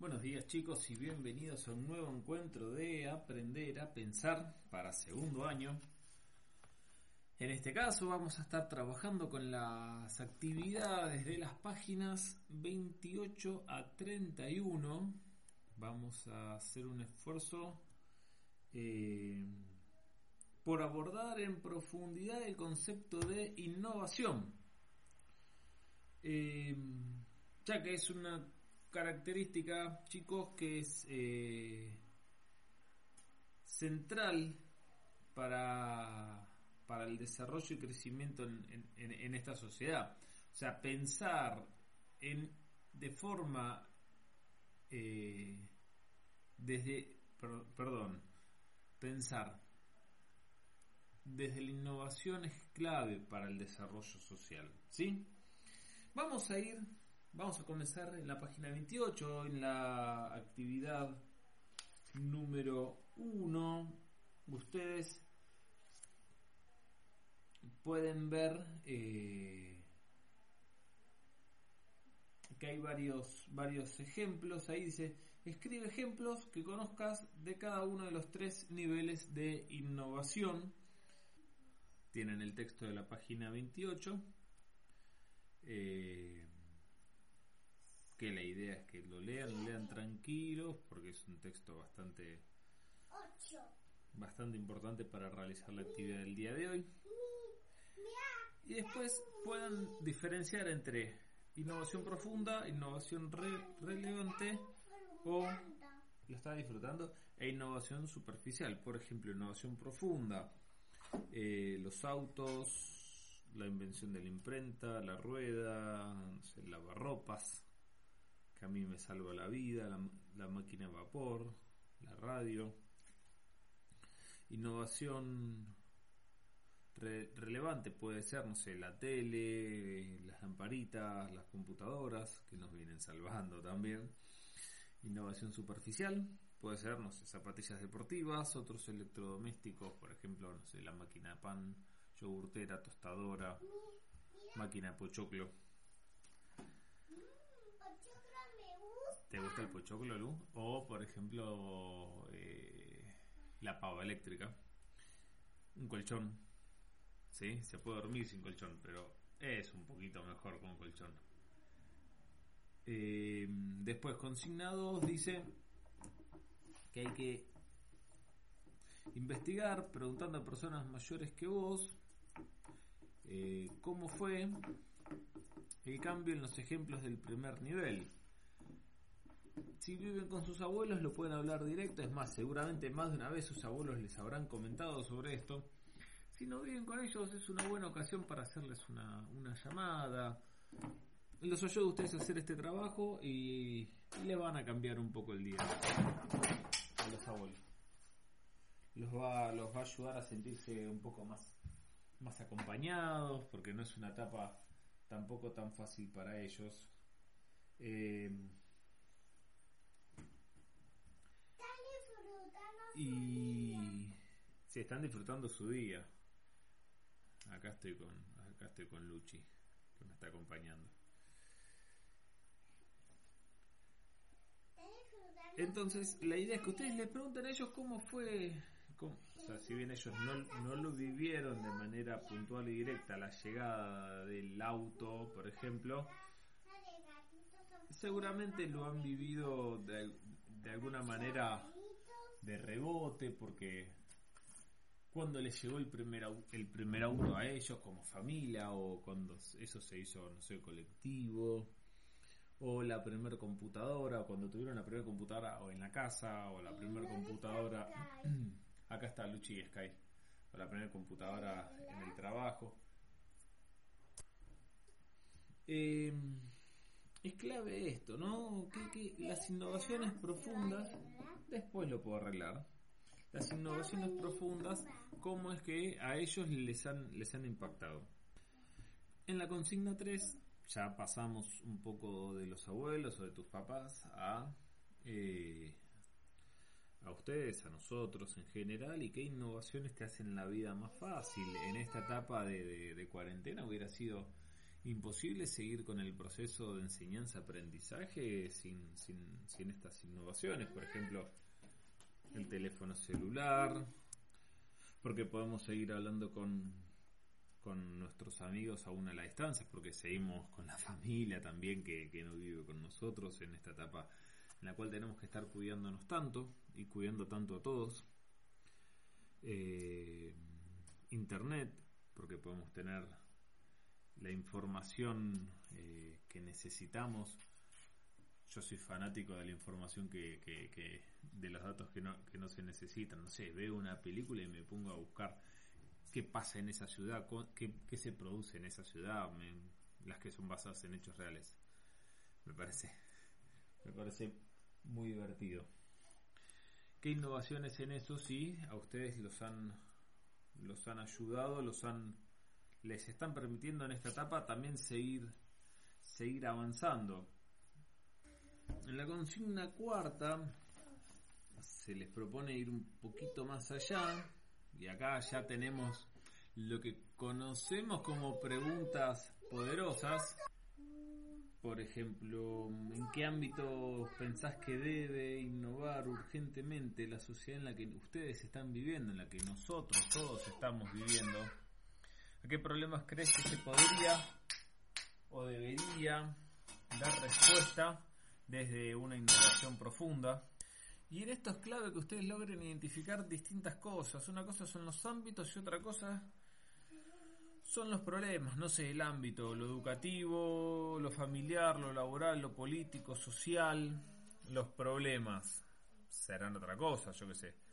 Buenos días chicos y bienvenidos a un nuevo encuentro de Aprender a Pensar para segundo año. En este caso vamos a estar trabajando con las actividades de las páginas 28 a 31. Vamos a hacer un esfuerzo eh, por abordar en profundidad el concepto de innovación. Eh, ya que es una característica, chicos, que es eh, central para, para el desarrollo y crecimiento en, en, esta sociedad. O sea, pensar en, de forma eh, desde, perdón, pensar desde la innovación es clave para el desarrollo social. ¿Sí? Vamos a ir Vamos a comenzar en la página 28, en la actividad número 1. Ustedes pueden ver eh, que hay varios, varios ejemplos. Ahí dice, escribe ejemplos que conozcas de cada uno de los tres niveles de innovación. Tienen el texto de la página 28. Eh, que la idea es que lo lean, lo lean tranquilos, porque es un texto bastante bastante importante para realizar la actividad del día de hoy. Y después puedan diferenciar entre innovación profunda, innovación relevante o lo está disfrutando e innovación superficial. Por ejemplo, innovación profunda, eh, los autos, la invención de la imprenta, la rueda, no sé, lavarropas que a mí me salva la vida, la, máquina de vapor, la radio. Innovación relevante puede ser, no sé, la tele, las lamparitas, las computadoras, que nos vienen salvando también. Innovación superficial puede ser, no sé, zapatillas deportivas, otros electrodomésticos, por ejemplo, no sé, la máquina de pan, yogurtera, tostadora, máquina de pochoclo ¿Te gusta el pochoclo, Lu? O, por ejemplo, eh, la pava eléctrica. Un colchón. Sí, se puede dormir sin colchón, pero es un poquito mejor con colchón. Eh, después, consignados, dice que hay que investigar preguntando a personas mayores que vos eh, cómo fue el cambio en los ejemplos del primer nivel. Si viven con sus abuelos lo pueden hablar directo, es más, seguramente más de una vez sus abuelos les habrán comentado sobre esto. Si no viven con ellos es una buena ocasión para hacerles una, llamada. Los ayudo a ustedes a hacer este trabajo y, le van a cambiar un poco el día a los abuelos. Los va, a ayudar a sentirse un poco más, más acompañados porque no es una etapa tampoco tan fácil para ellos. Eh, y se están disfrutando su día. Acá estoy con acá estoy con Luchi que me está acompañando. Entonces, la idea es que ustedes les pregunten a ellos cómo fue, o sea, si bien ellos no, no lo vivieron de manera puntual y directa, la llegada del auto, por ejemplo, seguramente lo han vivido de, de alguna manera de rebote porque cuando les llegó el primer, el primer auto a ellos como familia o cuando eso se hizo, no sé, colectivo o la primera computadora o cuando tuvieron la primera computadora o en la casa o la primera computadora acá está Luchi y Sky o la primera computadora en el trabajo. Eh, es clave esto, ¿no? Que, las innovaciones profundas, después lo puedo arreglar. Las innovaciones profundas, cómo es que a ellos les han, les han impactado. En la consigna 3 ya pasamos un poco de los abuelos o de tus papás a, eh, a ustedes, a nosotros en general, y qué innovaciones te hacen la vida más fácil. En esta etapa de, de cuarentena hubiera sido imposible seguir con el proceso de enseñanza-aprendizaje sin, sin, sin estas innovaciones. Por ejemplo, el teléfono celular, porque podemos seguir hablando con, con nuestros amigos aún a la distancia, porque seguimos con la familia también que, que no vive con nosotros en esta etapa en la cual tenemos que estar cuidándonos tanto y cuidando tanto a todos. Eh, internet, porque podemos tener la información eh, que necesitamos. Yo soy fanático de la información que, que, de los datos que no, que no se necesitan. No sé, veo una película y me pongo a buscar qué pasa en esa ciudad, qué, qué se produce en esa ciudad, las que son basadas en hechos reales. Me parece, me parece muy divertido. ¿Qué innovaciones en eso sí a ustedes los han los han ayudado, los han les están permitiendo en esta etapa también seguir seguir avanzando? En la consigna cuarta se les propone ir un poquito más allá y acá ya tenemos lo que conocemos como preguntas poderosas por ejemplo, ¿en qué ámbito pensás que debe innovar urgentemente la sociedad en la que ustedes están viviendo, en la que nosotros todos estamos viviendo? ¿A qué problemas crees que se podría o debería dar respuesta desde una innovación profunda? Y en esto es clave que ustedes logren identificar distintas cosas. Una cosa son los ámbitos y otra cosa son los problemas, no sé, el ámbito, lo educativo, lo familiar, lo laboral, lo político, social, los problemas serán otra cosa, yo qué sé.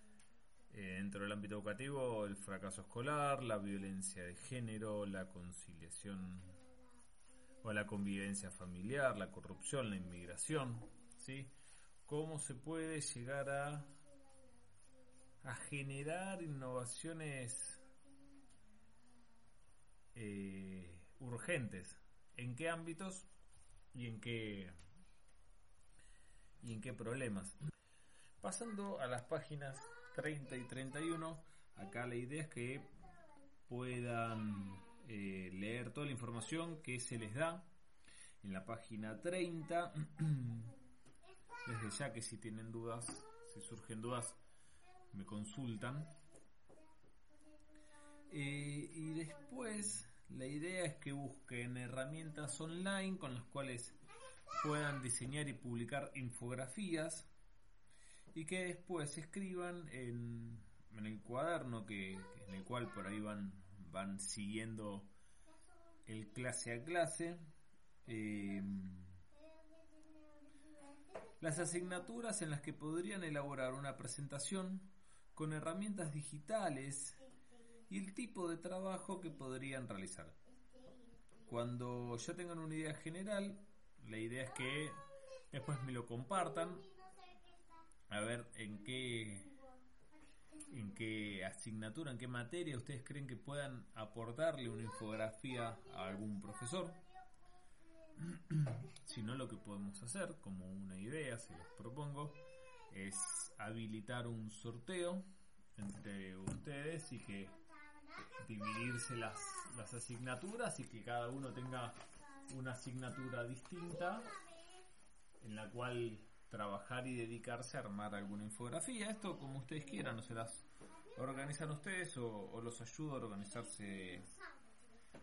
Eh, dentro del ámbito educativo, el fracaso escolar, la violencia de género, la conciliación o la convivencia familiar, la corrupción, la inmigración, ¿sí? ¿Cómo se puede llegar a, a generar innovaciones eh, urgentes. ¿En qué ámbitos y en qué y en qué problemas? Pasando a las páginas 30 y 31, acá la idea es que puedan eh, leer toda la información que se les da en la página 30. Desde ya que si tienen dudas, si surgen dudas, me consultan. Eh, y después la idea es que busquen herramientas online con las cuales puedan diseñar y publicar infografías y que después escriban en, el cuaderno que, en el cual por ahí van, van siguiendo el clase a clase. Em, las asignaturas en las que podrían elaborar una presentación con herramientas digitales y el tipo de trabajo que podrían realizar. Cuando ya tengan una idea general, la idea es que después me lo compartan a ver en qué en qué asignatura, en qué materia ustedes creen que puedan aportarle una infografía a algún profesor. si no, lo que podemos hacer, como una idea, se los propongo, es habilitar un sorteo entre ustedes y que dividirse las, las asignaturas y que cada uno tenga una asignatura distinta en la cual trabajar y dedicarse a armar alguna infografía. Esto como ustedes quieran, no se las organizan ustedes o, los ayudo a organizarse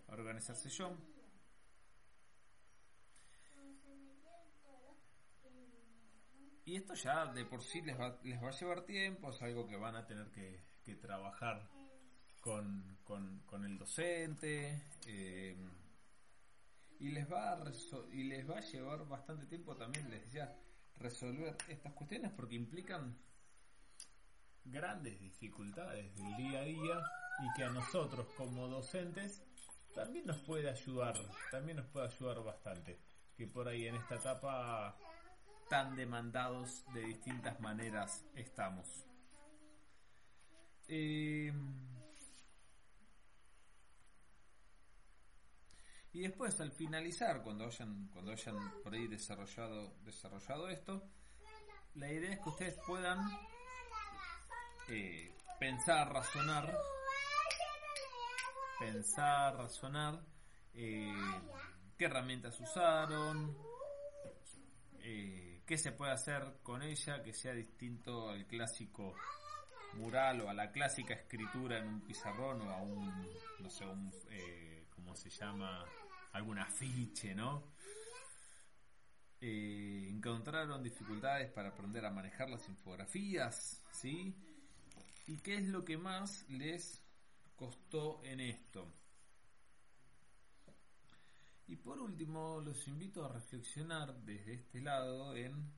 a organizarse yo. Y esto ya de por sí les va, les va a llevar tiempo, es algo que van a tener que, trabajar con, con, el docente eh, y les va a y les va a llevar bastante tiempo también les decía resolver estas cuestiones porque implican grandes dificultades del día a día y que a nosotros como docentes también nos puede ayudar también nos puede ayudar bastante que por ahí en esta etapa tan demandados de distintas maneras estamos. Eh, Y después al finalizar, cuando hayan, cuando hayan por ahí desarrollado, desarrollado esto, la idea es que ustedes puedan eh, pensar, razonar, pensar, razonar, eh, qué herramientas usaron, eh, qué se puede hacer con ella que sea distinto al clásico mural o a la clásica escritura en un pizarrón o a un, no sé, un, eh, ¿cómo se llama? Algún afiche, ¿no? Eh, encontraron dificultades para aprender a manejar las infografías, ¿sí? ¿Y qué es lo que más les costó en esto? Y por último, los invito a reflexionar desde este lado en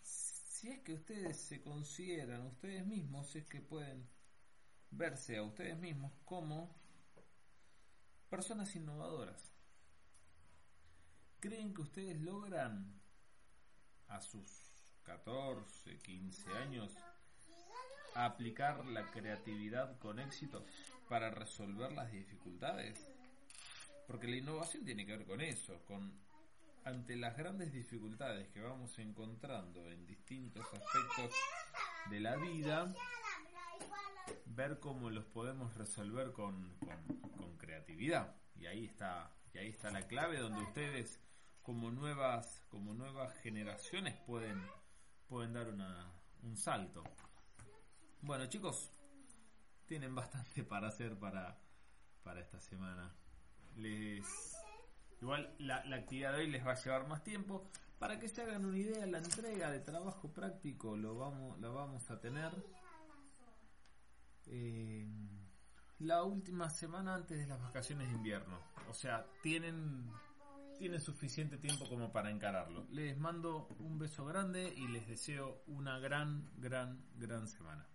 si es que ustedes se consideran ustedes mismos, si es que pueden verse a ustedes mismos como personas innovadoras. ¿Creen que ustedes logran a sus 14, 15 años aplicar la creatividad con éxito para resolver las dificultades? Porque la innovación tiene que ver con eso, con ante las grandes dificultades que vamos encontrando en distintos aspectos de la vida, ver cómo los podemos resolver con, con, creatividad. Y ahí está, y ahí está la clave donde ustedes como nuevas, como nuevas generaciones pueden, pueden dar una, un salto. Bueno chicos, tienen bastante para hacer para, para esta semana. Les Igual la, actividad de hoy les va a llevar más tiempo. Para que se hagan una idea, la entrega de trabajo práctico lo vamos, la vamos a tener eh, la última semana antes de las vacaciones de invierno. O sea, tienen, tienen suficiente tiempo como para encararlo. Les mando un beso grande y les deseo una gran, gran, gran semana.